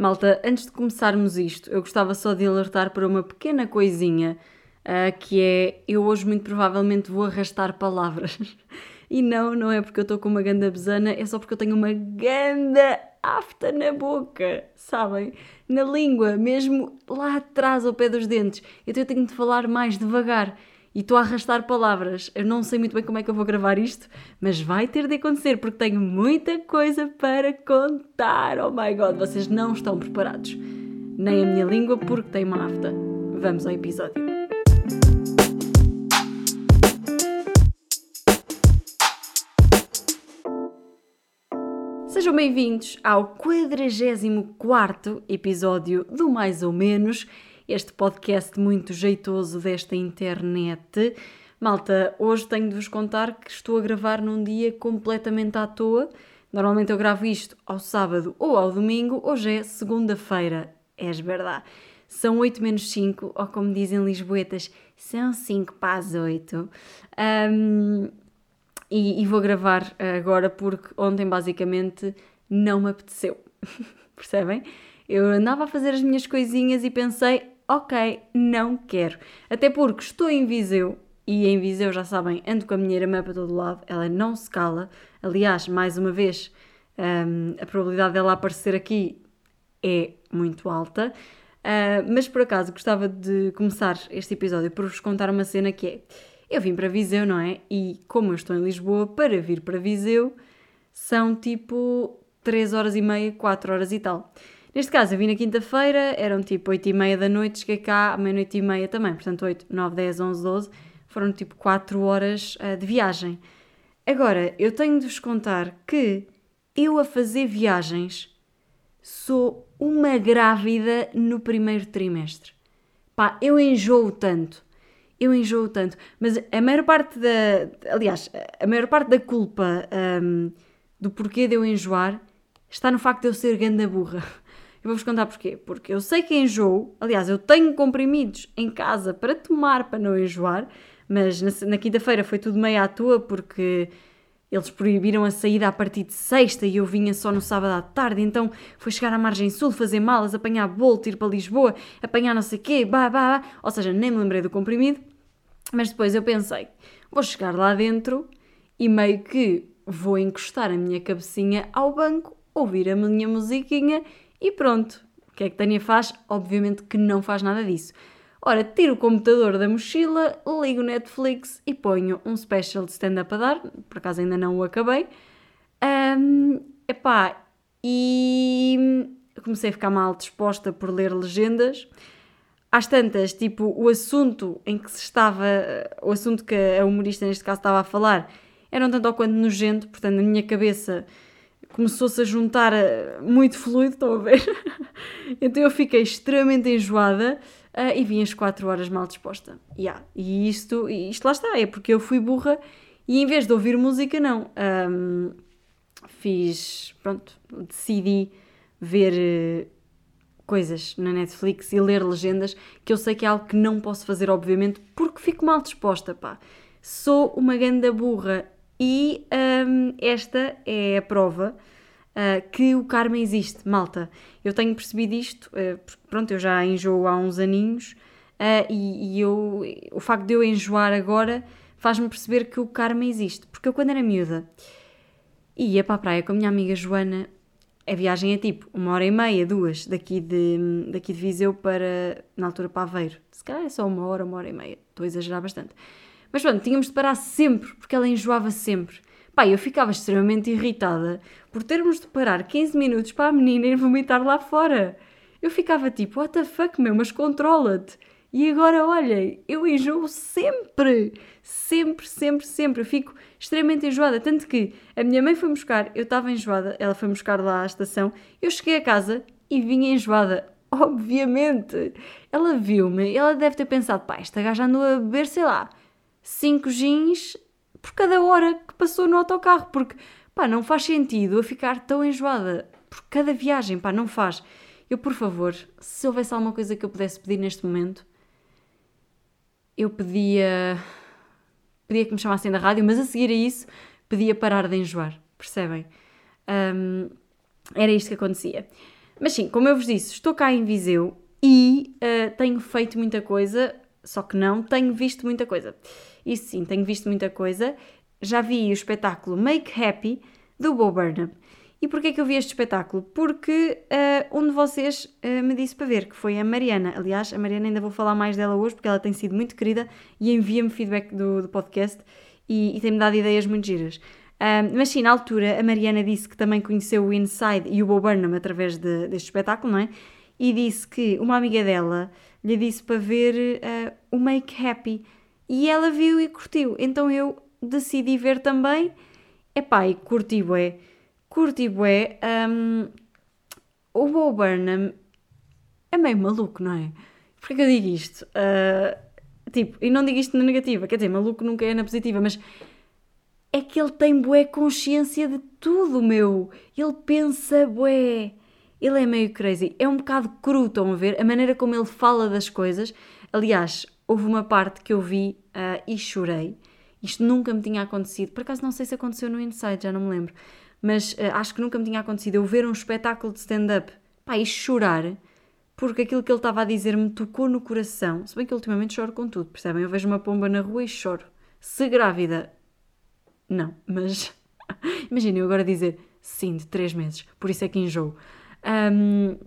Malta, antes de começarmos isto, eu gostava só de alertar para uma pequena coisinha, uh, que é eu hoje muito provavelmente vou arrastar palavras. e não, não é porque eu estou com uma ganda besana, é só porque eu tenho uma ganda afta na boca, sabem? Na língua, mesmo lá atrás ao pé dos dentes. Então eu tenho de falar mais devagar e estou a arrastar palavras. Eu não sei muito bem como é que eu vou gravar isto, mas vai ter de acontecer porque tenho muita coisa para contar. Oh my god, vocês não estão preparados. Nem a minha língua porque tem uma afta. Vamos ao episódio. Sejam bem-vindos ao 44 episódio do Mais ou Menos este podcast muito jeitoso desta internet. Malta, hoje tenho de vos contar que estou a gravar num dia completamente à toa. Normalmente eu gravo isto ao sábado ou ao domingo, hoje é segunda-feira, é verdade. São 8 menos 5, ou como dizem lisboetas, são 5 para as 8. Um, e, e vou gravar agora porque ontem basicamente não me apeteceu. Percebem? Eu andava a fazer as minhas coisinhas e pensei, ok, não quero. Até porque estou em Viseu e em Viseu, já sabem, ando com a minha irmã para todo lado, ela não se cala. Aliás, mais uma vez, um, a probabilidade dela aparecer aqui é muito alta. Uh, mas por acaso gostava de começar este episódio por vos contar uma cena que é: eu vim para Viseu, não é? E como eu estou em Lisboa, para vir para Viseu são tipo 3 horas e meia, 4 horas e tal. Neste caso, eu vim na quinta-feira, eram tipo 8 e meia da noite, cheguei cá à meia-noite e meia também, portanto 8, 9, 10, 11, 12, foram tipo 4 horas uh, de viagem. Agora, eu tenho de vos contar que eu a fazer viagens sou uma grávida no primeiro trimestre. Pá, eu enjoo tanto, eu enjoo tanto, mas a maior parte da, aliás, a maior parte da culpa um, do porquê de eu enjoar está no facto de eu ser ganda burra. Eu vou-vos contar porquê. Porque eu sei que enjoo, aliás, eu tenho comprimidos em casa para tomar para não enjoar, mas na, na quinta-feira foi tudo meio à toa porque eles proibiram a saída a partir de sexta e eu vinha só no sábado à tarde, então foi chegar à margem sul, fazer malas, apanhar bolo, ir para Lisboa, apanhar não sei quê, bah, bah, bah. ou seja, nem me lembrei do comprimido, mas depois eu pensei, vou chegar lá dentro e meio que vou encostar a minha cabecinha ao banco, ouvir a minha musiquinha e pronto. O que é que Tânia faz? Obviamente que não faz nada disso. Ora, tiro o computador da mochila, ligo o Netflix e ponho um special de stand-up a dar, por acaso ainda não o acabei. Um, epá, e comecei a ficar mal disposta por ler legendas. Às tantas, tipo, o assunto em que se estava, o assunto que a humorista neste caso estava a falar, era um tanto ou quanto nojento, portanto, na minha cabeça começou-se a juntar eh, muito fluido, estão a ver? então eu fiquei extremamente enjoada uh, e vim às 4 horas mal disposta. Yeah. E isto, isto lá está, é porque eu fui burra e em vez de ouvir música, não. Um, fiz, pronto, decidi ver uh, coisas na Netflix e ler legendas, que eu sei que é algo que não posso fazer, obviamente, porque fico mal disposta, pá. Sou uma ganda burra e um, esta é a prova uh, que o karma existe, malta. Eu tenho percebido isto, uh, pronto, eu já enjoo há uns aninhos uh, e, e, eu, o facto de eu enjoar agora faz-me perceber que o karma existe. Porque eu, quando era miúda, ia para a praia com a minha amiga Joana. A viagem é tipo uma hora e meia, duas, daqui de, daqui de Viseu para, na altura, para Aveiro. Se calhar é só uma hora, uma hora e meia. Estou a exagerar bastante. Mas pronto, tínhamos de parar sempre, porque ela enjoava sempre. Pá, eu ficava extremamente irritada por termos de parar 15 minutos para a menina ir vomitar lá fora. Eu ficava tipo, what the fuck, meu, mas controla-te. E agora, olhem, eu enjoo sempre. Sempre, sempre, sempre. Eu fico extremamente enjoada. Tanto que a minha mãe foi buscar, eu estava enjoada, ela foi buscar lá à estação, eu cheguei a casa e vinha enjoada. Obviamente. Ela viu-me, ela deve ter pensado, pá, esta gaja andou a beber, sei lá, 5 jeans por cada hora que passou no autocarro, porque pá, não faz sentido eu ficar tão enjoada por cada viagem, pá, não faz. Eu, por favor, se houvesse alguma coisa que eu pudesse pedir neste momento, eu pedia. pedia que me chamassem da rádio, mas a seguir a isso, pedia parar de enjoar, percebem? Um, era isto que acontecia. Mas sim, como eu vos disse, estou cá em Viseu e uh, tenho feito muita coisa, só que não, tenho visto muita coisa. Isso sim, tenho visto muita coisa. Já vi o espetáculo Make Happy do Bo Burnham. E porquê que eu vi este espetáculo? Porque uh, um de vocês uh, me disse para ver, que foi a Mariana. Aliás, a Mariana ainda vou falar mais dela hoje, porque ela tem sido muito querida e envia-me feedback do, do podcast e, e tem-me dado ideias muito giras. Uh, mas sim, na altura, a Mariana disse que também conheceu o Inside e o Bo Burnham através de, deste espetáculo, não é? E disse que uma amiga dela lhe disse para ver o Make Happy. E ela viu e curtiu. Então eu decidi ver também. Epá, e curti, ué curti bué. Um, o Bo Burnham é meio maluco, não é? Porquê que eu digo isto? Uh, tipo, e não digo isto na negativa, quer dizer, maluco nunca é na positiva, mas é que ele tem bué consciência de tudo, meu. Ele pensa bué. Ele é meio crazy. É um bocado cru, estão a ver? A maneira como ele fala das coisas. Aliás, houve uma parte que eu vi uh, e chorei. Isto nunca me tinha acontecido. Por acaso não sei se aconteceu no Inside, já não me lembro mas uh, acho que nunca me tinha acontecido eu ver um espetáculo de stand-up e chorar porque aquilo que ele estava a dizer me tocou no coração. Se bem que ultimamente choro com tudo, percebem? Eu vejo uma pomba na rua e choro. Se grávida, não, mas imaginem eu agora dizer sim, de 3 meses, por isso é que enjoo. Um,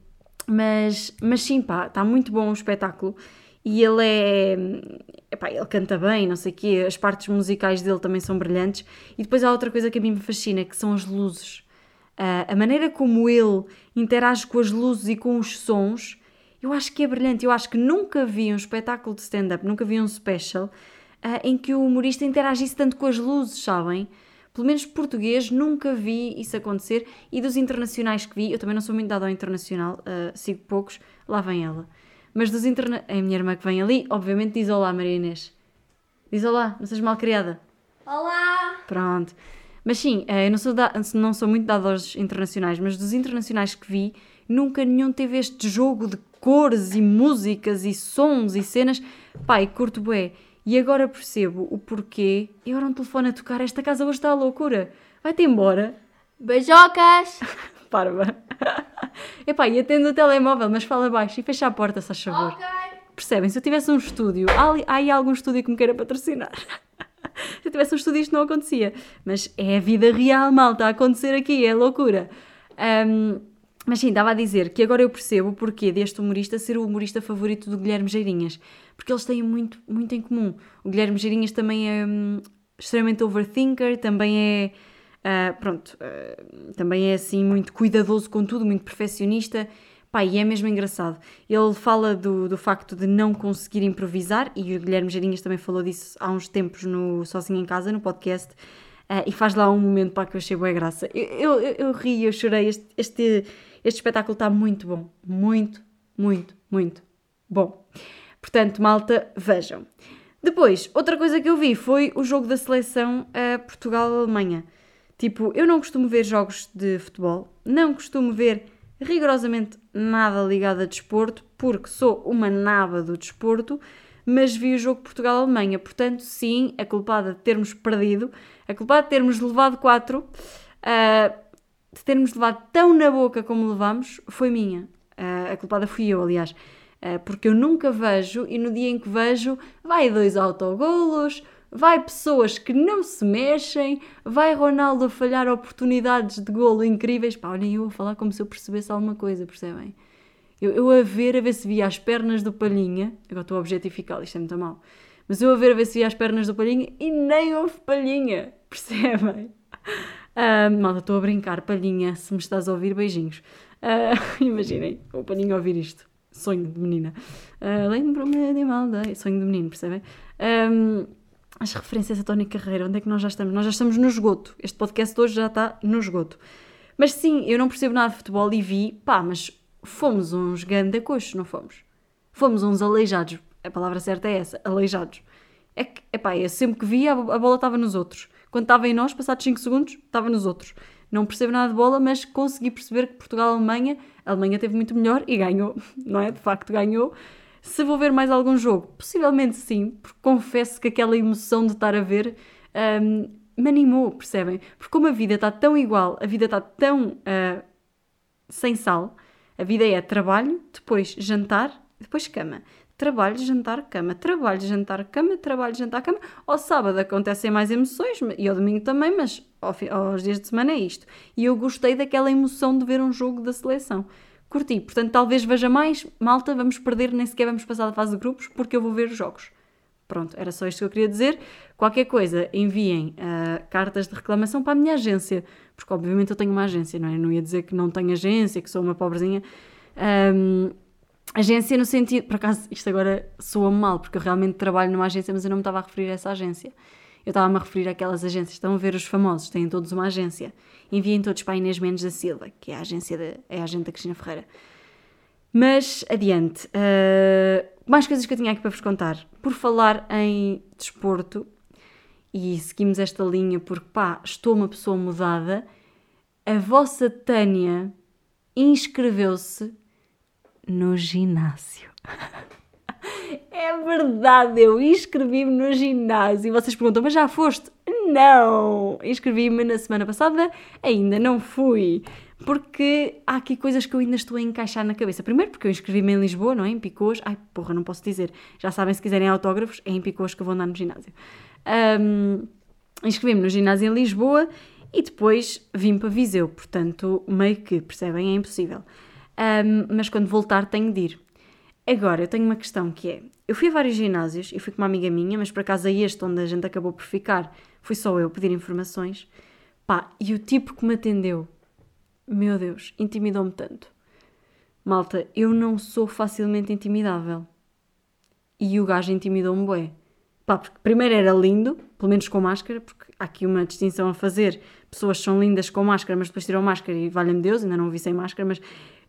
mas, mas sim, pá, está muito bom o espetáculo e ele é. Epá, ele canta bem, não sei o quê, as partes musicais dele também são brilhantes. E depois há outra coisa que a mim me fascina, que são as luzes. Uh, a maneira como ele interage com as luzes e com os sons, eu acho que é brilhante. Eu acho que nunca vi um espetáculo de stand-up, nunca vi um special uh, em que o humorista interagisse tanto com as luzes, sabem? Pelo menos português, nunca vi isso acontecer. E dos internacionais que vi, eu também não sou muito dada ao internacional, uh, sigo poucos, lá vem ela. Mas dos internet. É a minha irmã que vem ali, obviamente diz olá, Maria Inês. Diz olá, não sejas mal criada. Olá! Pronto. Mas sim, eh, eu não sou, da, não sou muito dada aos internacionais, mas dos internacionais que vi, nunca nenhum teve este jogo de cores e músicas e sons e cenas. Pai, curto bué. E agora percebo o porquê. E agora um telefone a tocar. Esta casa hoje está à loucura. Vai-te embora. Beijocas! Parva. Epá, e atende o telemóvel, mas fala baixo e fecha a porta, se faz favor. Ok. Percebem? Se eu tivesse um estúdio, há, há aí algum estúdio que me queira patrocinar. se eu tivesse um estúdio isto não acontecia. Mas é a vida real, mal, está a acontecer aqui, é loucura. Um, mas sim, estava a dizer que agora eu percebo o porquê deste humorista ser o humorista favorito do Guilherme Geirinhas. Porque eles têm muito, muito em comum. O Guilherme Geirinhas também é hum, extremamente overthinker, também é Uh, pronto, uh, também é assim muito cuidadoso com tudo, muito perfeccionista. Pá, e é mesmo engraçado. Ele fala do, do facto de não conseguir improvisar, e o Guilherme Geirinhas também falou disso há uns tempos no Sozinho em Casa, no podcast, uh, e faz lá um momento para que eu achei boa graça. Eu, eu, eu, eu ri, eu chorei. Este, este, este espetáculo está muito bom. Muito, muito, muito bom. Portanto, malta, vejam. Depois, outra coisa que eu vi foi o jogo da seleção Portugal-Alemanha. Tipo, eu não costumo ver jogos de futebol, não costumo ver rigorosamente nada ligado a desporto, porque sou uma naba do desporto, mas vi o jogo Portugal-Alemanha. Portanto, sim, a culpada de termos perdido, a culpada de termos levado 4, uh, de termos levado tão na boca como levamos, foi minha. Uh, a culpada fui eu, aliás. Uh, porque eu nunca vejo, e no dia em que vejo, vai dois autogolos, vai pessoas que não se mexem, vai Ronaldo a falhar oportunidades de golo incríveis. Pá, olhem eu a falar como se eu percebesse alguma coisa, percebem? Eu, eu a ver, a ver se via as pernas do Palhinha, agora estou a objetificá-lo, isto é muito mal, mas eu a ver, a ver se via as pernas do Palhinha e nem houve Palhinha, percebem? Uh, malta, estou a brincar, Palhinha, se me estás a ouvir, beijinhos. Uh, imaginem, o Palhinha ouvir isto. Sonho de menina. Uh, Lembro-me de malda. Sonho de menino, percebem? Um, as referências a Tony Carreira, onde é que nós já estamos? Nós já estamos no esgoto. Este podcast hoje já está no esgoto. Mas sim, eu não percebo nada de futebol e vi, pá, mas fomos uns gandacoxos, não fomos? Fomos uns aleijados. A palavra certa é essa, aleijados. É que, epá, eu sempre que via, a bola estava nos outros. Quando estava em nós, passados 5 segundos, estava nos outros. Não percebo nada de bola, mas consegui perceber que Portugal-Alemanha, a Alemanha teve muito melhor e ganhou, não é? De facto ganhou. Se vou ver mais algum jogo, possivelmente sim, porque confesso que aquela emoção de estar a ver um, me animou, percebem? Porque como a vida está tão igual, a vida está tão uh, sem sal, A vida é trabalho, depois jantar, depois cama. Trabalho, jantar, cama. Trabalho, jantar, cama. Trabalho, jantar, cama. Ao sábado acontecem mais emoções e ao domingo também, mas aos dias de semana é isto. E eu gostei daquela emoção de ver um jogo da seleção. Curti. Portanto, talvez veja mais. Malta, vamos perder, nem sequer vamos passar da fase de grupos porque eu vou ver os jogos. Pronto, era só isto que eu queria dizer. Qualquer coisa, enviem uh, cartas de reclamação para a minha agência, porque obviamente eu tenho uma agência, não é? Eu não ia dizer que não tenho agência, que sou uma pobrezinha. Um, agência no sentido, por acaso isto agora soa mal, porque eu realmente trabalho numa agência, mas eu não me estava a referir a essa agência. Eu estava-me a referir àquelas agências. Estão a ver os famosos, têm todos uma agência. Enviem todos para a Inês Mendes da Silva, que é a agência de, é a agente da Cristina Ferreira. Mas adiante. Uh, mais coisas que eu tinha aqui para vos contar. Por falar em desporto, e seguimos esta linha porque, pá, estou uma pessoa mudada. A vossa Tânia inscreveu-se no ginásio. é verdade, eu inscrevi-me no ginásio. Vocês perguntam, mas já foste? Não! Inscrevi-me na semana passada, ainda não fui. Porque há aqui coisas que eu ainda estou a encaixar na cabeça. Primeiro, porque eu inscrevi-me em Lisboa, não é? Em Picôs. Ai, porra, não posso dizer. Já sabem, se quiserem autógrafos, é em Picôs que eu vou andar no ginásio. Um, Inscrevi-me no ginásio em Lisboa e depois vim para Viseu, portanto, meio que, percebem? É impossível. Um, mas quando voltar, tenho de ir. Agora, eu tenho uma questão que é: eu fui a vários ginásios e fui com uma amiga minha, mas por acaso a este onde a gente acabou por ficar, fui só eu pedir informações. Pá, e o tipo que me atendeu, meu Deus, intimidou-me tanto. Malta, eu não sou facilmente intimidável. E o gajo intimidou-me bué. Pá, porque primeiro era lindo, pelo menos com máscara, porque há aqui uma distinção a fazer. Pessoas são lindas com máscara, mas depois tiram máscara e valha-me Deus, ainda não vi sem máscara, mas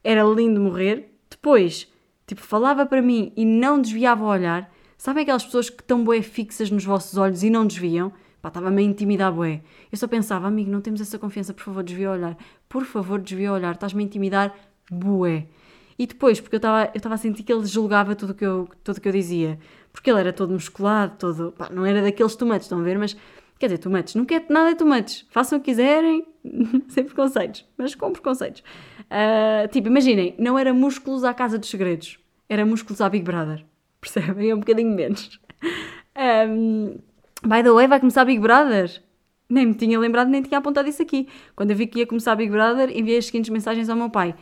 era lindo morrer. Depois, tipo, falava para mim e não desviava o olhar. Sabem aquelas pessoas que estão bué fixas nos vossos olhos e não desviam? Pá, estava-me a intimidar bué. Eu só pensava, amigo, não temos essa confiança, por favor, desvia o olhar. Por favor, desvia o olhar, estás-me a intimidar bué. E depois, porque eu estava eu a sentir que ele julgava tudo que eu, tudo que eu dizia porque ele era todo musculado, todo. Pá, não era daqueles tomates, estão a ver? Mas, quer dizer, tomates, não quer nada de tomates. Façam o que quiserem, sem preconceitos, mas com preconceitos. Uh, tipo, imaginem, não era músculos à Casa dos Segredos, era músculos à Big Brother. Percebem? É um bocadinho menos. Um, by the way, vai começar Big Brother? Nem me tinha lembrado, nem tinha apontado isso aqui. Quando eu vi que ia começar Big Brother, enviei as seguintes mensagens ao meu pai.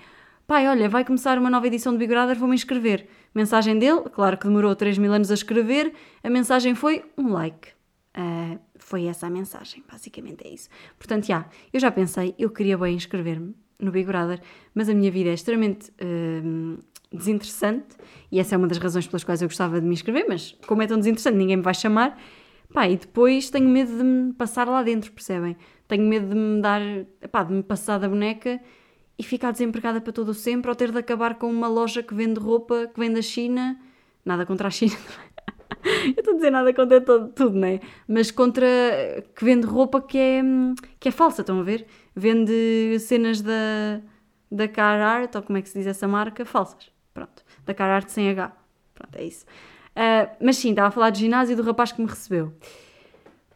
Pai, olha, vai começar uma nova edição de Big Brother, vou-me inscrever. Mensagem dele, claro que demorou 3 mil anos a escrever, a mensagem foi um like. Uh, foi essa a mensagem, basicamente é isso. Portanto, já, eu já pensei, eu queria bem inscrever-me no Big Brother, mas a minha vida é extremamente uh, desinteressante e essa é uma das razões pelas quais eu gostava de me inscrever, mas como é tão desinteressante, ninguém me vai chamar. Pá, e depois tenho medo de me passar lá dentro, percebem? Tenho medo de me dar, pá, de me passar da boneca e ficar desempregada para todo o sempre ou ter de acabar com uma loja que vende roupa que vem da China. Nada contra a China Eu estou a dizer nada contra todo, tudo, não é? Mas contra que vende roupa que é, que é falsa, estão a ver? Vende cenas da, da Carhartt, ou como é que se diz essa marca, falsas. Pronto. Da Carhartt sem H. Pronto, é isso. Uh, mas sim, estava a falar de ginásio do rapaz que me recebeu.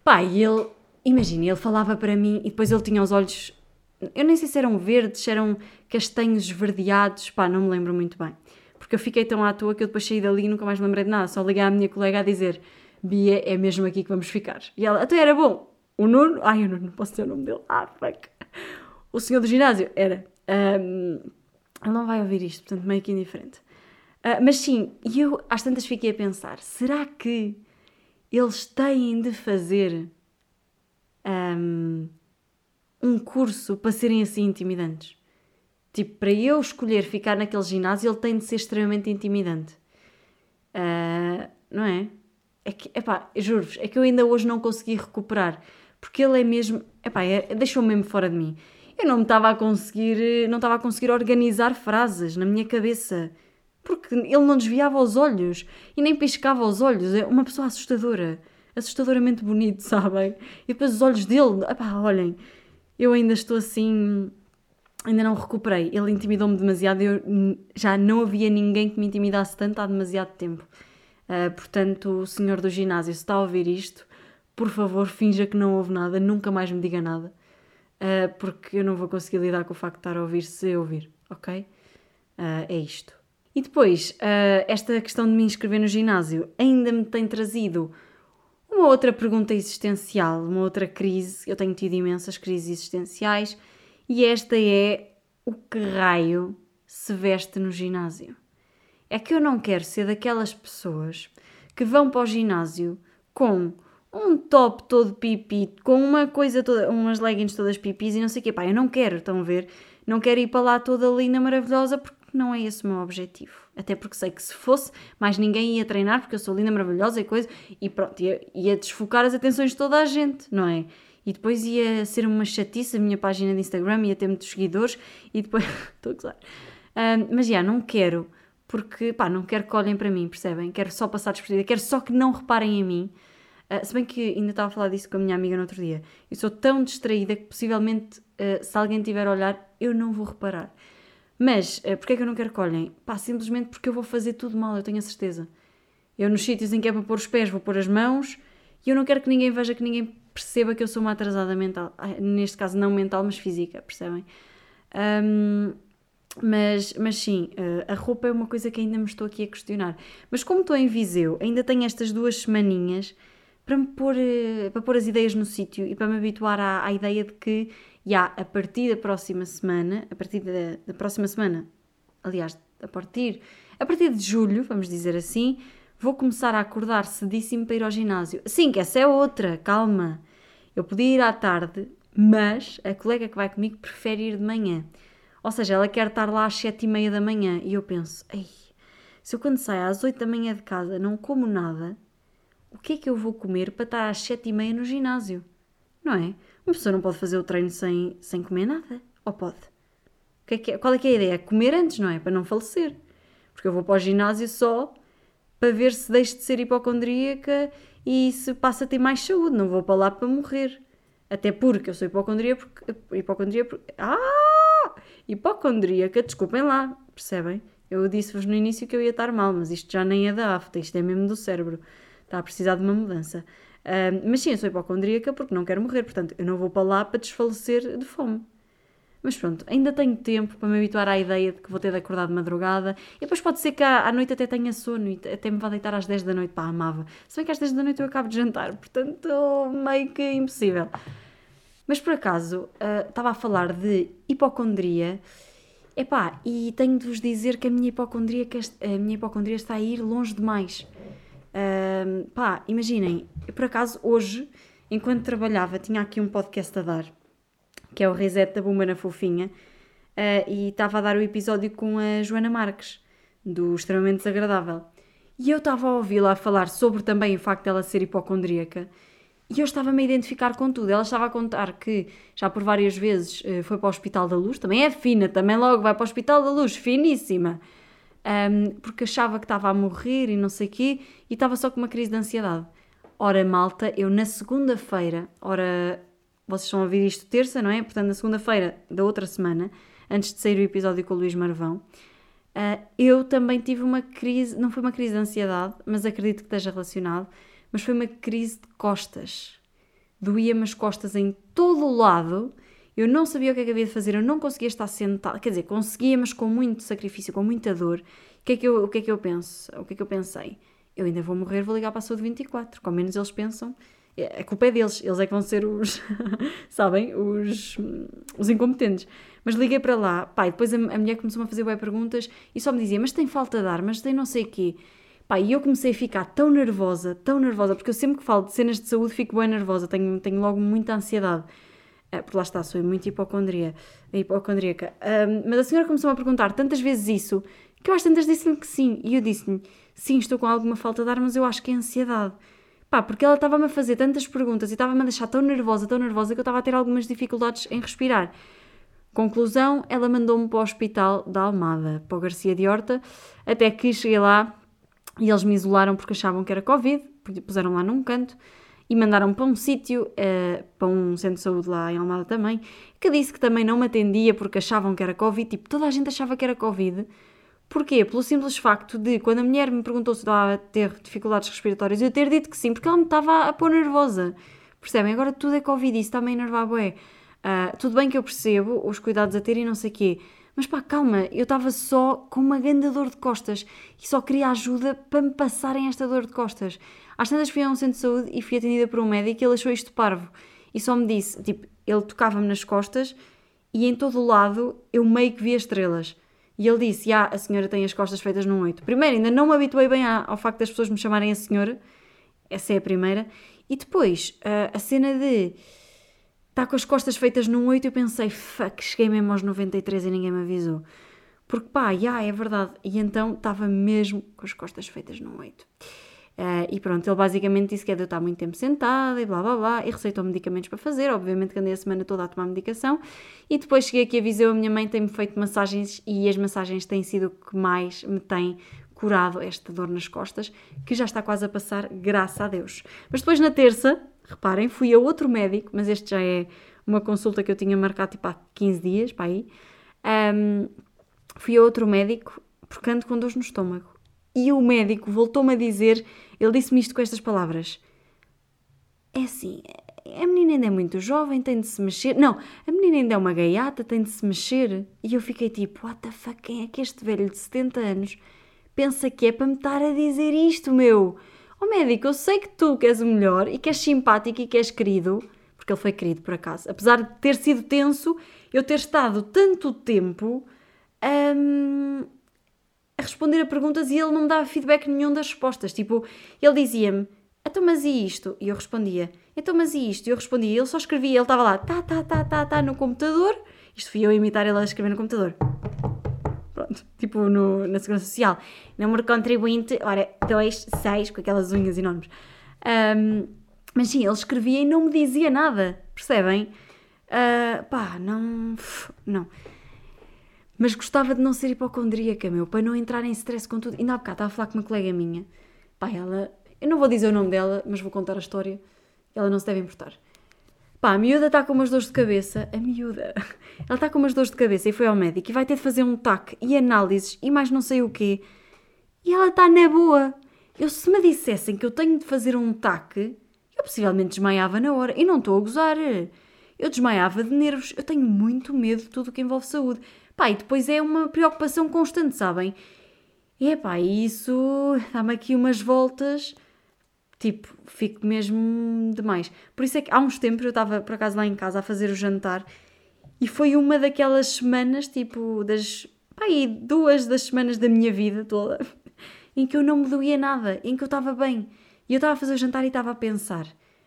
Pai, ele, imagina, ele falava para mim e depois ele tinha os olhos eu nem sei se eram verdes, se eram castanhos esverdeados, pá, não me lembro muito bem. Porque eu fiquei tão à toa que eu depois saí dali e nunca mais me lembrei de nada. Só liguei à minha colega a dizer: Bia, é mesmo aqui que vamos ficar. E ela, até era bom. O Nuno, ai, o Nuno, não posso dizer o nome dele. Ah, fuck. O senhor do ginásio era. Um, ele não vai ouvir isto, portanto, meio que indiferente. Uh, mas sim, e eu às tantas fiquei a pensar: será que eles têm de fazer. Um, um curso para serem assim intimidantes. Tipo, para eu escolher ficar naquele ginásio, ele tem de ser extremamente intimidante. Uh, não é? É que, epá, juro-vos, é que eu ainda hoje não consegui recuperar. Porque ele é mesmo. Epá, é, deixou-me mesmo fora de mim. Eu não estava a conseguir. Não estava a conseguir organizar frases na minha cabeça. Porque ele não desviava os olhos e nem piscava os olhos. É uma pessoa assustadora. Assustadoramente bonito, sabem? E depois os olhos dele. Epá, olhem eu ainda estou assim. Ainda não recuperei. Ele intimidou-me demasiado. Eu já não havia ninguém que me intimidasse tanto há demasiado tempo. Uh, portanto, o senhor do ginásio, se está a ouvir isto, por favor, finja que não houve nada, nunca mais me diga nada, uh, porque eu não vou conseguir lidar com o facto de estar a ouvir se ouvir, ok? Uh, é isto. E depois, uh, esta questão de me inscrever no ginásio ainda me tem trazido uma outra pergunta existencial, uma outra crise. Eu tenho tido imensas crises existenciais e esta é o que raio se veste no ginásio. É que eu não quero ser daquelas pessoas que vão para o ginásio com um top todo pipi, com uma coisa toda, umas leggings todas pipis e não sei o quê. Pá, eu não quero, estão a ver? Não quero ir para lá toda linda, maravilhosa, porque não é esse o meu objetivo. Até porque sei que se fosse, mais ninguém ia treinar, porque eu sou linda, maravilhosa e coisa, e pronto, ia, ia desfocar as atenções de toda a gente, não é? E depois ia ser uma chatice a minha página de Instagram, ia ter muitos seguidores, e depois. Estou a gozar. Um, mas já, não quero, porque, pá, não quero que olhem para mim, percebem? Quero só passar despercebida, quero só que não reparem em mim. Uh, se bem que ainda estava a falar disso com a minha amiga no outro dia. Eu sou tão distraída que possivelmente, uh, se alguém tiver a olhar, eu não vou reparar. Mas, uh, porquê é que eu não quero que olhem? Pá, simplesmente porque eu vou fazer tudo mal, eu tenho a certeza. Eu nos sítios em que é para pôr os pés, vou pôr as mãos e eu não quero que ninguém veja, que ninguém perceba que eu sou uma atrasada mental. Neste caso, não mental, mas física, percebem? Um, mas, mas sim, a roupa é uma coisa que ainda me estou aqui a questionar. Mas como estou em Viseu, ainda tenho estas duas semaninhas para me pôr, uh, para pôr as ideias no sítio e para me habituar à, à ideia de que já a partir da próxima semana, a partir da, da próxima semana, aliás, a partir, a partir de julho, vamos dizer assim, vou começar a acordar cedíssimo para ir ao ginásio. Sim, que essa é outra, calma. Eu podia ir à tarde, mas a colega que vai comigo prefere ir de manhã. Ou seja, ela quer estar lá às sete e meia da manhã e eu penso, ei, se eu quando saio às oito da manhã de casa não como nada, o que é que eu vou comer para estar às sete e meia no ginásio? Não é? Uma pessoa não pode fazer o treino sem, sem comer nada. Ou pode? Que é que é? Qual é que é a ideia? Comer antes, não é? Para não falecer. Porque eu vou para o ginásio só para ver se deixo de ser hipocondríaca e se passa a ter mais saúde. Não vou para lá para morrer. Até porque eu sou hipocondríaca porque... Hipocondríaca porque... Ah! Hipocondríaca, desculpem lá, percebem? Eu disse-vos no início que eu ia estar mal, mas isto já nem é da afta, isto é mesmo do cérebro. Está a precisar de uma mudança. Uh, mas sim, eu sou hipocondríaca porque não quero morrer, portanto, eu não vou para lá para desfalecer de fome. Mas pronto, ainda tenho tempo para me habituar à ideia de que vou ter de acordar de madrugada. E depois pode ser que à, noite até tenha sono e até me vá deitar às 10 da noite. Pá, amava. Se bem que às 10 da noite eu acabo de jantar, portanto, meio que impossível. Mas por acaso, uh, estava a falar de hipocondria. Epá, e tenho de vos dizer que a minha hipocondria, a minha hipocondria está a ir longe demais. Pá, imaginem, por acaso hoje, enquanto trabalhava, tinha aqui um podcast a dar, que é o Reset da Bumba na Fofinha, uh, e estava a dar o episódio com a Joana Marques, do Extremamente Desagradável. E eu estava a ouvi-la a falar sobre também o facto dela ser hipocondríaca, e eu estava-me a identificar com tudo. Ela estava a contar que já por várias vezes uh, foi para o Hospital da Luz, também é fina, também logo vai para o Hospital da Luz, finíssima um, porque achava que estava a morrer e não sei o quê, e estava só com uma crise de ansiedade. Ora, malta, eu na segunda-feira, ora, vocês estão a ouvir isto terça, não é? Portanto, na segunda-feira da outra semana, antes de sair o episódio com o Luís Marvão, uh, eu também tive uma crise, não foi uma crise de ansiedade, mas acredito que esteja relacionado, mas foi uma crise de costas. Doía-me as costas em todo o lado eu não sabia o que é que havia de fazer, eu não conseguia estar sentada, quer dizer, conseguia, mas com muito sacrifício, com muita dor. O que é que eu, o que é que eu penso? O que é que eu pensei? Eu ainda vou morrer, vou ligar para a saúde 24, com menos eles pensam. É, a culpa é deles, eles é que vão ser os, sabem, os, os incompetentes. Mas liguei para lá, pai, depois a, a mulher começou-me a fazer bem perguntas e só me dizia, mas tem falta de ar, mas tem não sei o quê. Pá, e eu comecei a ficar tão nervosa, tão nervosa, porque eu sempre que falo de cenas de saúde fico bem nervosa, tenho, tenho logo muita ansiedade. Uh, porque lá está, sou muito hipocondria, hipocondríaca. Uh, mas a senhora começou a perguntar tantas vezes isso que eu às tantas disse-lhe que sim. E eu disse-lhe: sim, estou com alguma falta de ar, mas eu acho que é ansiedade. Pá, porque ela estava-me a fazer tantas perguntas e estava-me a deixar tão nervosa, tão nervosa, que eu estava a ter algumas dificuldades em respirar. Conclusão, ela mandou-me para o hospital da Almada, para o Garcia de Horta, até que cheguei lá e eles me isolaram porque achavam que era Covid, puseram lá num canto e mandaram-me para um sítio, uh, para um centro de saúde lá em Almada também, que disse que também não me atendia porque achavam que era Covid, tipo, toda a gente achava que era Covid. Porquê? Pelo simples facto de, quando a mulher me perguntou se estava a ter dificuldades respiratórias, eu ter dito que sim, porque ela me estava a pôr nervosa. Percebem? Agora tudo é Covid, isso está-me a enervar. Uh, tudo bem que eu percebo os cuidados a ter e não sei o quê, Mas pá, calma, eu estava só com uma grande dor de costas e só queria ajuda para me passarem esta dor de costas. Às tantas fui a um centro de saúde e fui atendida por um médico e ele achou isto parvo. E só me disse, tipo, ele tocava-me nas costas e em todo o lado eu meio que via estrelas. E ele disse, ah, a senhora tem as costas feitas num oito. Primeiro, ainda não me habituei bem ao facto das pessoas me chamarem a senhora. Essa é a primeira. E depois, a, a cena de está com as costas feitas num 8, eu pensei, fuck, cheguei mesmo aos 93 e ninguém me avisou. Porque pá, já, yeah, é verdade. E então estava mesmo com as costas feitas num 8. Uh, eh, e pronto, ele basicamente disse que é de eu estar muito tempo sentada e blá blá blá, e receitou medicamentos para fazer. Obviamente que andei a semana toda a tomar medicação. E depois cheguei aqui a avisei a minha mãe, tem-me feito massagens e as massagens têm sido o que mais me tem curado esta dor nas costas, que já está quase a passar, graças a Deus. Mas depois na terça, Reparem, fui a outro médico, mas este já é uma consulta que eu tinha marcado tipo há 15 dias, para aí. Um, fui a outro médico porque ando com dores no estômago. E o médico voltou-me a dizer, ele disse-me isto com estas palavras. É assim, a menina ainda é muito jovem, tem de se mexer. Não, a menina ainda é uma gaiata, tem de se mexer. E eu fiquei tipo, what the fuck, quem é que este velho de 70 anos pensa que é para me estar a dizer isto, meu? Oh médico, eu sei que tu que és o melhor e que és simpático e que és querido, porque ele foi querido por acaso, apesar de ter sido tenso, eu ter estado tanto tempo um, a responder a perguntas e ele não me dava feedback nenhum das respostas. Tipo, ele dizia-me, então mas e isto? E eu respondia, então mas e isto? E eu respondia, ele só escrevia, ele estava lá, tá, tá, tá, tá, tá, no computador, isto fui eu a imitar ele a escrever no computador pronto, tipo no, na Segurança Social. Número contribuinte, ora, 2, 6, com aquelas unhas enormes. Um, mas sim, ele escrevia e não me dizia nada, percebem? Uh, pá, não. Não. Mas gostava de não ser hipocondríaca, meu, para não entrar em stress com tudo. Ainda há bocado estava a falar com uma colega minha. Pá, ela. Eu não vou dizer o nome dela, mas vou contar a história. Ela não se deve importar. Pá, a miúda está com umas dores de cabeça. A miúda. Ela está com umas dores de cabeça e foi ao médico e vai ter de fazer um TAC e análises e mais não sei o quê. E ela está na boa. Eu, se me dissessem que eu tenho de fazer um TAC, eu possivelmente desmaiava na hora. E não estou a gozar. Eu desmaiava de nervos. Eu tenho muito medo de tudo o que envolve saúde. Pá, e depois é uma preocupação constante, sabem? E é pá, isso dá-me aqui umas voltas Tipo, fico mesmo demais. Por isso é que há uns tempos eu estava por acaso lá em casa a fazer o jantar e foi uma daquelas semanas, tipo, das. Pá, aí, duas das semanas da minha vida toda em que eu não me doía nada, em que eu estava bem. E eu estava a fazer o jantar e estava a pensar: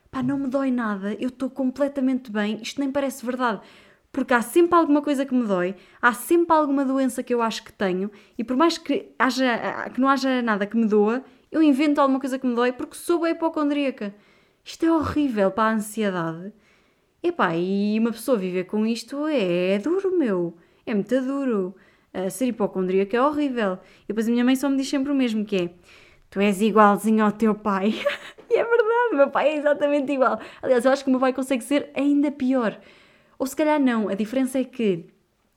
pá, não me dói nada, eu estou completamente bem, isto nem parece verdade. Porque há sempre alguma coisa que me dói, há sempre alguma doença que eu acho que tenho, e por mais que, haja, que não haja nada que me doa, eu invento alguma coisa que me dói porque sou bem hipocondríaca. Isto é horrível para a ansiedade. Epá, e uma pessoa viver com isto é, duro, meu. É muito duro. Uh, ser hipocondríaca é horrível. E depois a minha mãe só me diz sempre o mesmo, que é Tu és igualzinho ao teu pai. e é verdade, meu pai é exatamente igual. Aliás, eu acho que o meu pai consegue ser ainda pior. Ou se calhar não. A diferença é que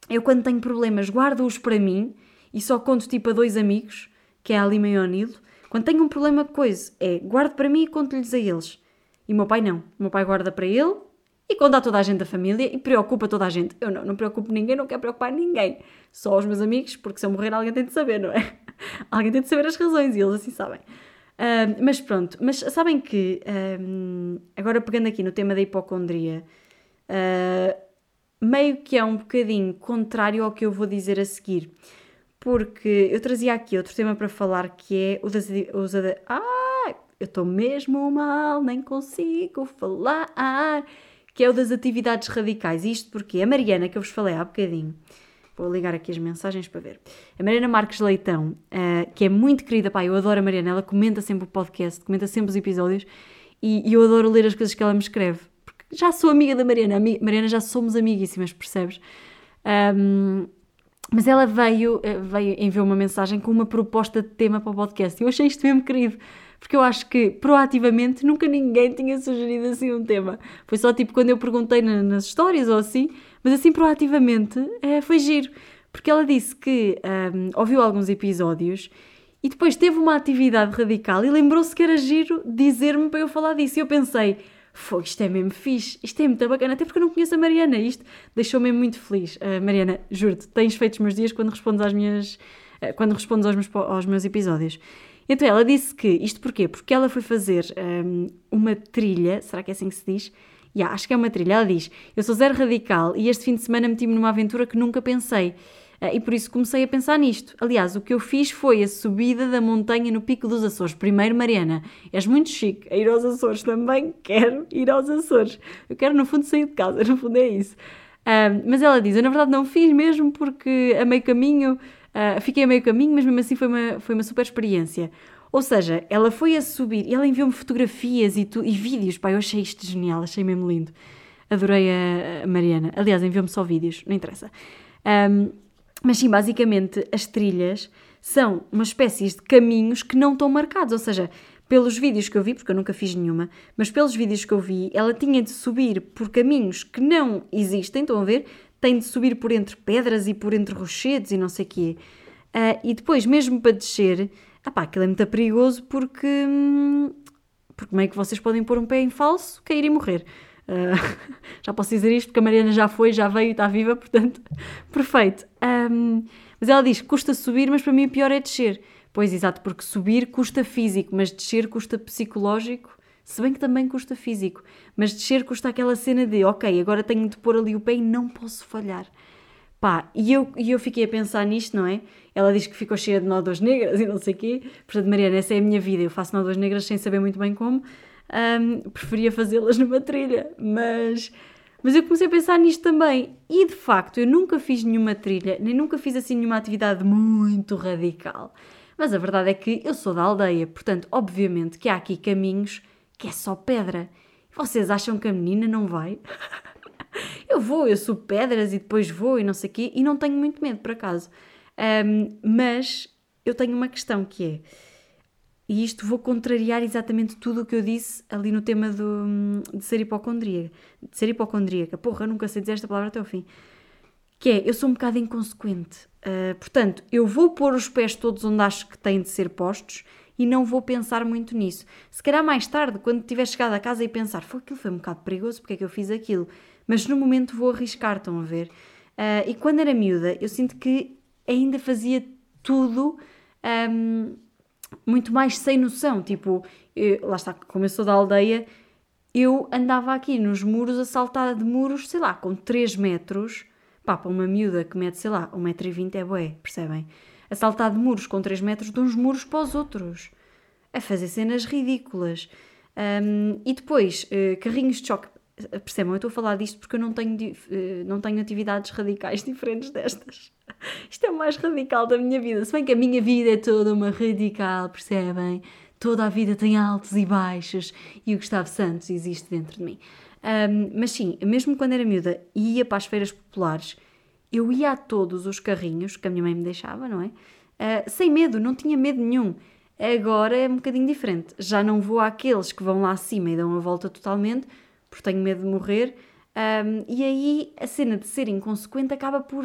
eu quando tenho problemas guardo-os para mim e só conto tipo a dois amigos, que é a Lima e o Nilo, quando tenho um problema com coisa, é guardo para mim e conto-lhes a eles. E o meu pai não. O meu pai guarda para ele e conta a toda a gente da família e preocupa toda a gente. Eu não, não preocupo ninguém, não quero preocupar ninguém. Só os meus amigos, porque se eu morrer alguém tem de saber, não é? alguém tem de saber as razões e eles assim sabem. Uh, mas pronto, mas sabem que, uh, agora pegando aqui no tema da hipocondria, uh, meio que é um bocadinho contrário ao que eu vou dizer a seguir porque eu trazia aqui outro tema para falar que é o das. Os, ah, eu estou mesmo mal, nem consigo falar. Que é o das atividades radicais. Isto porque a Mariana, que eu vos falei há bocadinho, vou ligar aqui as mensagens para ver. A Mariana Marques Leitão, uh, que é muito querida, pá, eu adoro a Mariana, ela comenta sempre o podcast, comenta sempre os episódios e, e eu adoro ler as coisas que ela me escreve. Porque já sou amiga da Mariana, Mariana já somos amiguíssimas, percebes? Um, mas ela veio, eh, veio enviou uma mensagem com uma proposta de tema para o podcast. Eu achei isto mesmo querido, porque eu acho que proativamente nunca ninguém tinha sugerido assim um tema. Foi só tipo quando eu perguntei nas histórias ou assim, mas assim proativamente é, foi giro. Porque ela disse que um, ouviu alguns episódios e depois teve uma atividade radical e lembrou-se que era giro dizer-me para eu falar disso. E eu pensei, foi, isto é mesmo fixe, isto é muito bacana, até porque eu não conheço a Mariana, isto deixou-me muito feliz. Uh, Mariana, juro-te, tens feito os meus dias quando respondes às minhas, uh, quando respondes aos meus, aos meus episódios. Então ela disse que, isto porquê? Porque ela foi fazer um, uma trilha, será que é assim que se diz? Yeah, acho que é uma trilha. Ela diz: Eu sou zero radical e este fim de semana meti-me numa aventura que nunca pensei. Uh, e por isso comecei a pensar nisto. Aliás, o que eu fiz foi a subida da montanha no Pico dos Açores. Primeiro, Mariana, és muito chique a ir aos Açores também. Quero ir aos Açores. Eu quero, no fundo, sair de casa. No fundo, é isso. Uh, mas ela diz: Eu, na verdade, não fiz mesmo porque a meio caminho Uh, fiquei a meio caminho, mas mesmo assim foi uma, foi uma super experiência. Ou seja, ela foi a subir, e ela enviou-me fotografias e, tu, e vídeos, pá, eu achei isto genial, achei mesmo lindo. Adorei a, a Mariana. Aliás, enviou-me só vídeos, não interessa. Um, mas sim, basicamente, as trilhas são uma espécie de caminhos que não estão marcados, ou seja, pelos vídeos que eu vi, porque eu nunca fiz nenhuma, mas pelos vídeos que eu vi, ela tinha de subir por caminhos que não existem, estão a ver? tem de subir por entre pedras e por entre rochedos e não sei o quê. Uh, e depois, mesmo para descer, pá, aquilo é muito perigoso porque, hum, porque meio que vocês podem pôr um pé em falso, cair e morrer. Uh, já posso dizer isto porque a Mariana já foi, já veio e está viva, portanto, perfeito. Um, mas ela diz custa subir, mas para mim o pior é descer. Pois, exato, porque subir custa físico, mas descer custa psicológico se bem que também custa físico, mas descer custa aquela cena de ok, agora tenho de pôr ali o pé e não posso falhar. Pá, e eu, e eu fiquei a pensar nisto, não é? Ela diz que ficou cheia de nódoas negras e não sei o quê. Portanto, Mariana, essa é a minha vida. Eu faço nódoas negras sem saber muito bem como. Um, preferia fazê-las numa trilha, mas, mas eu comecei a pensar nisto também. E de facto, eu nunca fiz nenhuma trilha, nem nunca fiz assim nenhuma atividade muito radical. Mas a verdade é que eu sou da aldeia, portanto, obviamente que há aqui caminhos que é só pedra. Vocês acham que a menina não vai? eu vou, eu subo pedras e depois vou e não sei o quê, e não tenho muito medo, por acaso. Um, mas eu tenho uma questão que é, e isto vou contrariar exatamente tudo o que eu disse ali no tema do, de ser hipocondríaca. De ser hipocondríaca. Porra, nunca sei dizer esta palavra até ao fim. Que é, eu sou um bocado inconsequente. Uh, portanto, eu vou pôr os pés todos onde acho que têm de ser postos e não vou pensar muito nisso. Se calhar mais tarde, quando tiver chegado a casa e pensar, foi aquilo foi um bocado perigoso, porque é que eu fiz aquilo? Mas no momento vou arriscar, estão a ver? Uh, e quando era miúda, eu sinto que ainda fazia tudo um, muito mais sem noção. Tipo, eu, lá está, como eu sou da aldeia, eu andava aqui nos muros a saltar de muros, sei lá, com 3 metros. Pá, para uma miúda que mete, sei lá, 1,20m é bué, percebem? a saltar de muros com 3 metros de uns muros para os outros, a fazer cenas ridículas. Um, e depois, uh, carrinhos de choque. Percebam, eu estou a falar disto porque eu não tenho, uh, não tenho atividades radicais diferentes destas. Isto é o mais radical da minha vida. Se bem que a minha vida é toda uma radical, percebem? Toda a vida tem altos e baixos e o Gustavo Santos existe dentro de mim. Um, mas sim, mesmo quando era miúda e ia para as feiras populares, eu ia a todos os carrinhos que a minha mãe me deixava, não é? Uh, sem medo, não tinha medo nenhum. Agora é um bocadinho diferente. Já não vou àqueles que vão lá acima e dão a volta totalmente, porque tenho medo de morrer. Um, e aí a cena de ser inconsequente acaba por,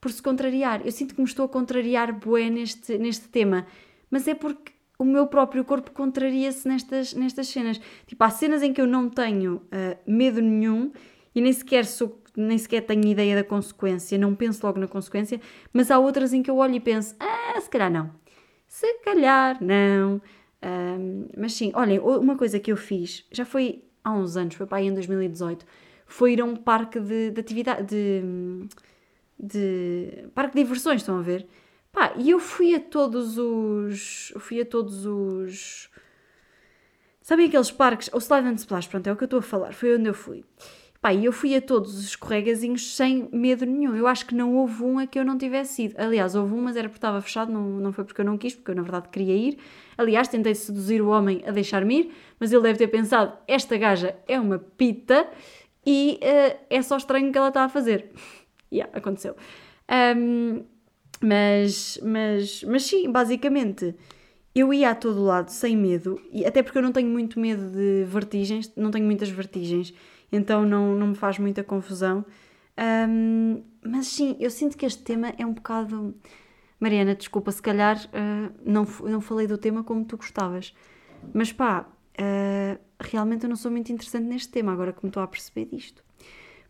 por se contrariar. Eu sinto que me estou a contrariar bué neste, neste tema, mas é porque o meu próprio corpo contraria-se nestas, nestas cenas. Tipo, há cenas em que eu não tenho uh, medo nenhum e nem sequer sou nem sequer tenho ideia da consequência, não penso logo na consequência, mas há outras em que eu olho e penso, ah, se calhar não. Se calhar não. Um, mas sim, olhem, uma coisa que eu fiz, já foi há uns anos, foi para aí em 2018, foi ir a um parque de, de atividade, de, de, parque de diversões, estão a ver? Pá, e eu fui a todos os, fui a todos os, sabem aqueles parques, o Slide and Splash, pronto, é o que eu estou a falar, foi onde eu fui. Pá, e eu fui a todos os escorregazinhos sem medo nenhum. Eu acho que não houve um a que eu não tivesse ido. Aliás, houve um, mas era porque estava fechado, não, não foi porque eu não quis, porque eu na verdade queria ir. Aliás, tentei seduzir o homem a deixar-me ir, mas ele deve ter pensado: esta gaja é uma pita e uh, é só estranho que ela está a fazer. yeah, aconteceu. Um, mas, mas, mas sim, basicamente, eu ia a todo lado sem medo, e até porque eu não tenho muito medo de vertigens, não tenho muitas vertigens então não, não me faz muita confusão. Um, mas sim, eu sinto que este tema é um bocado. Mariana, desculpa, se calhar uh, não, não falei do tema como tu gostavas. Mas pá, uh, realmente eu não sou muito interessante neste tema, agora que me estou a perceber disto.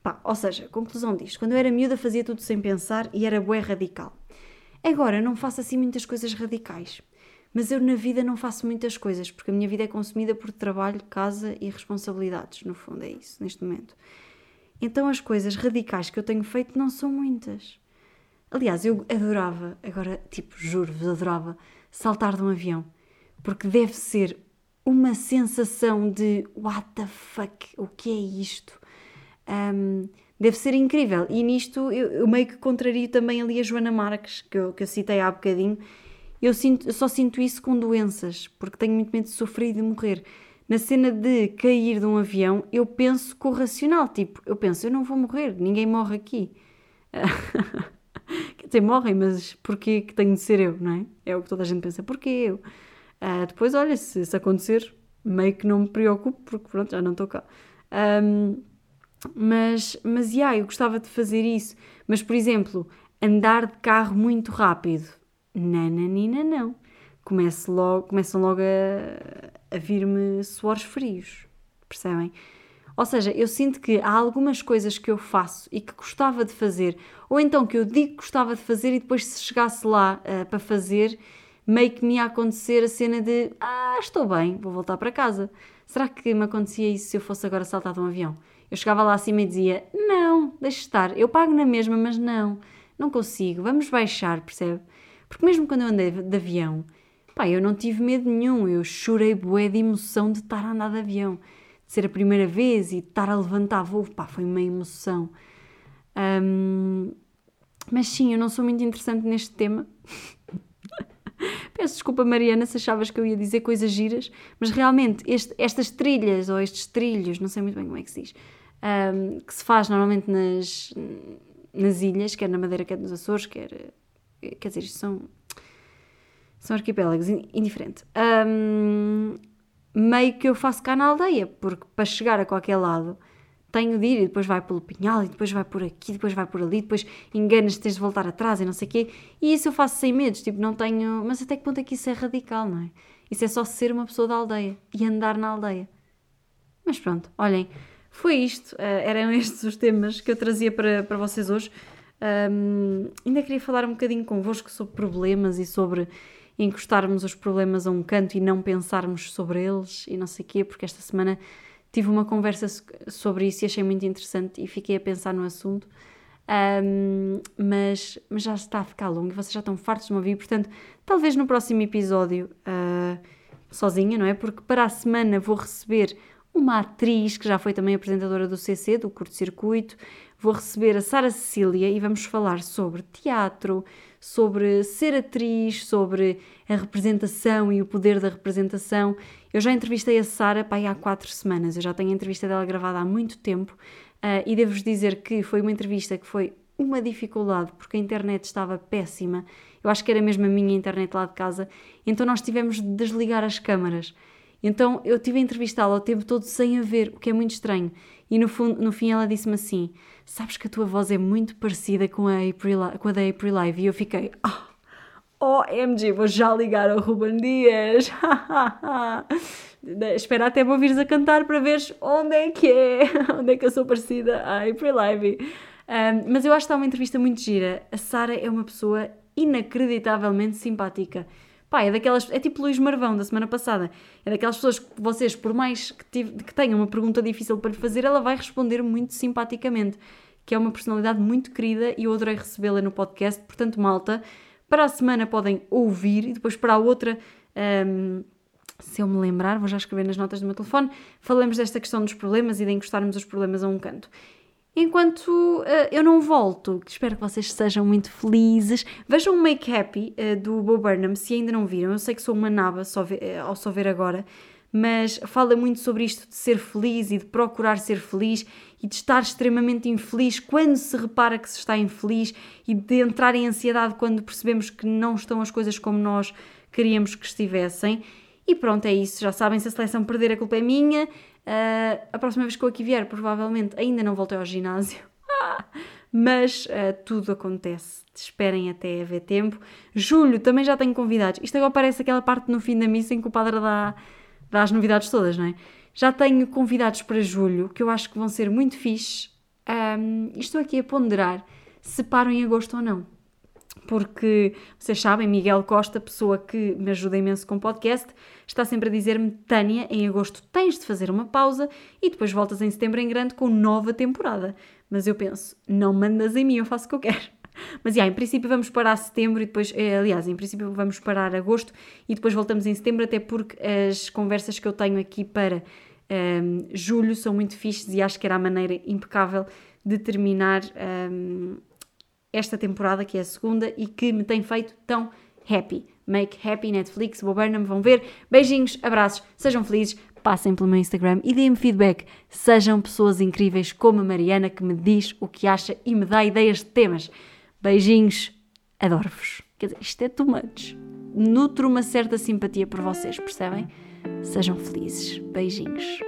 Pá, ou seja, conclusão disto, quando eu era miúda fazia tudo sem pensar e era bué radical. Agora não faço assim muitas coisas radicais, mas eu na vida não faço muitas coisas, porque a minha vida é consumida por trabalho, casa e responsabilidades, no fundo é isso, neste momento. Então as coisas radicais que eu tenho feito não são muitas. Aliás, eu adorava, agora, tipo, juro-vos, adorava saltar de um avião, porque deve ser uma sensação de what the fuck, o que é isto? Um, deve ser incrível. E nisto eu, eu, meio que contrario também ali a Joana Marques, que eu, que eu citei há bocadinho. Eu, sinto, eu só sinto isso com doenças, porque tenho muito medo de sofrer e de morrer. Na cena de cair de um avião, eu penso com o racional, tipo, eu penso, eu não vou morrer, ninguém morre aqui. Quer dizer, morrem, mas porquê que tenho de ser eu, não é? É o que toda a gente pensa, porquê eu? Uh, depois, olha, se, se acontecer, meio que não me preocupo, porque pronto, já não estou cá. Um, mas, mas, yeah, eu gostava de fazer isso. Mas, por exemplo, andar de carro muito rápido, nananina não. Começo logo, começam logo a, a vir-me suores frios, percebem? Ou seja, eu sinto que há algumas coisas que eu faço e que gostava de fazer, ou então que eu digo que gostava de fazer e depois se chegasse lá uh, para fazer, meio que me ia acontecer a cena de ah, estou bem, vou voltar para casa. Será que me acontecia isso se eu fosse agora saltar de um avião? Eu chegava lá acima e dizia: Não, deixe estar, eu pago na mesma, mas não, não consigo, vamos baixar, percebe? Porque mesmo quando eu andei de avião, pá, eu não tive medo nenhum, eu chorei bué de emoção de estar a andar de avião, de ser a primeira vez e estar a levantar voo, pá, foi uma emoção. Um, mas sim, eu não sou muito interessante neste tema. Peço desculpa, Mariana, se achavas que eu ia dizer coisas giras, mas realmente este, estas trilhas ou estes trilhos, não sei muito bem como é que se diz, um, que se faz normalmente nas, nas ilhas, quer na Madeira, quer nos Açores, quer. Quer dizer, são. São arquipélagos, indiferente. Um, meio que eu faço cá na aldeia, porque para chegar a qualquer lado tenho de ir e depois vai pelo pinhal e depois vai por aqui, depois vai por ali, depois enganas tens de voltar atrás e não sei o quê. E isso eu faço sem medos, tipo, não tenho. Mas até que ponto é que isso é radical, não é? Isso é só ser uma pessoa da aldeia e andar na aldeia. Mas pronto, olhem, foi isto, uh, eram estes os temas que eu trazia para, para vocês hoje. Um, ainda queria falar um bocadinho convosco sobre problemas e sobre encostarmos os problemas a um canto e não pensarmos sobre eles e não sei o quê, porque esta semana tive uma conversa sobre isso e achei muito interessante e fiquei a pensar no assunto. Um, mas, mas já está a ficar longo e vocês já estão fartos de me ouvir, portanto, talvez no próximo episódio, uh, sozinha, não é? Porque para a semana vou receber uma atriz que já foi também apresentadora do CC, do Curto Circuito. Vou receber a Sara Cecília e vamos falar sobre teatro, sobre ser atriz, sobre a representação e o poder da representação. Eu já entrevistei a Sara há quatro semanas, eu já tenho a entrevista dela gravada há muito tempo uh, e devo-vos dizer que foi uma entrevista que foi uma dificuldade porque a internet estava péssima. Eu acho que era mesmo a minha internet lá de casa, então nós tivemos de desligar as câmaras. Então eu tive a entrevistá-la o tempo todo sem a ver, o que é muito estranho. E no, fundo, no fim ela disse-me assim: Sabes que a tua voz é muito parecida com a, April, com a da April Live? E eu fiquei: Oh, OMG, vou já ligar ao Ruben Dias. Espera até me ouvires a cantar para veres onde é que é, onde é que eu sou parecida à April Live. Um, mas eu acho que está uma entrevista muito gira. A Sara é uma pessoa inacreditavelmente simpática. Pá, é daquelas. É tipo Luís Marvão da semana passada. É daquelas pessoas que vocês, por mais que, tive, que tenham uma pergunta difícil para lhe fazer, ela vai responder muito simpaticamente. Que é uma personalidade muito querida e eu adorei recebê-la no podcast. Portanto, malta, para a semana podem ouvir e depois para a outra. Um, se eu me lembrar, vou já escrever nas notas do meu telefone, falamos desta questão dos problemas e de encostarmos os problemas a um canto. Enquanto uh, eu não volto, espero que vocês sejam muito felizes. Vejam o Make Happy uh, do Bo Burnham, se ainda não viram. Eu sei que sou uma naba só ver, uh, ao só ver agora, mas fala muito sobre isto de ser feliz e de procurar ser feliz e de estar extremamente infeliz quando se repara que se está infeliz e de entrar em ansiedade quando percebemos que não estão as coisas como nós queríamos que estivessem. E pronto, é isso. Já sabem, se a seleção perder, a culpa é minha. Uh, a próxima vez que eu aqui vier, provavelmente ainda não voltei ao ginásio. Mas uh, tudo acontece. Esperem até haver tempo. Julho também já tenho convidados. Isto agora parece aquela parte no fim da missa em que o padre dá, dá as novidades todas, não é? Já tenho convidados para julho que eu acho que vão ser muito fixe. Um, estou aqui a ponderar se paro em agosto ou não. Porque vocês sabem, Miguel Costa, pessoa que me ajuda imenso com o podcast, está sempre a dizer-me: Tânia, em agosto tens de fazer uma pausa e depois voltas em setembro em grande com nova temporada. Mas eu penso: não mandas em mim, eu faço o que eu quero. Mas, yeah, em princípio vamos parar setembro e depois, eh, aliás, em princípio vamos parar agosto e depois voltamos em setembro, até porque as conversas que eu tenho aqui para um, ehm, julho são muito fixes e acho que era a maneira impecável de terminar um, ehm, esta temporada, que é a segunda, e que me tem feito tão happy. Make happy Netflix, Bob Burnham, vão ver. Beijinhos, abraços, sejam felizes, passem pelo meu Instagram e deem-me feedback. Sejam pessoas incríveis como a Mariana que me diz o que acha e me dá ideias de temas. Beijinhos, adoro-vos. Quer dizer, isto é too much. Nutro uma certa simpatia por vocês, percebem? Sejam felizes. Beijinhos.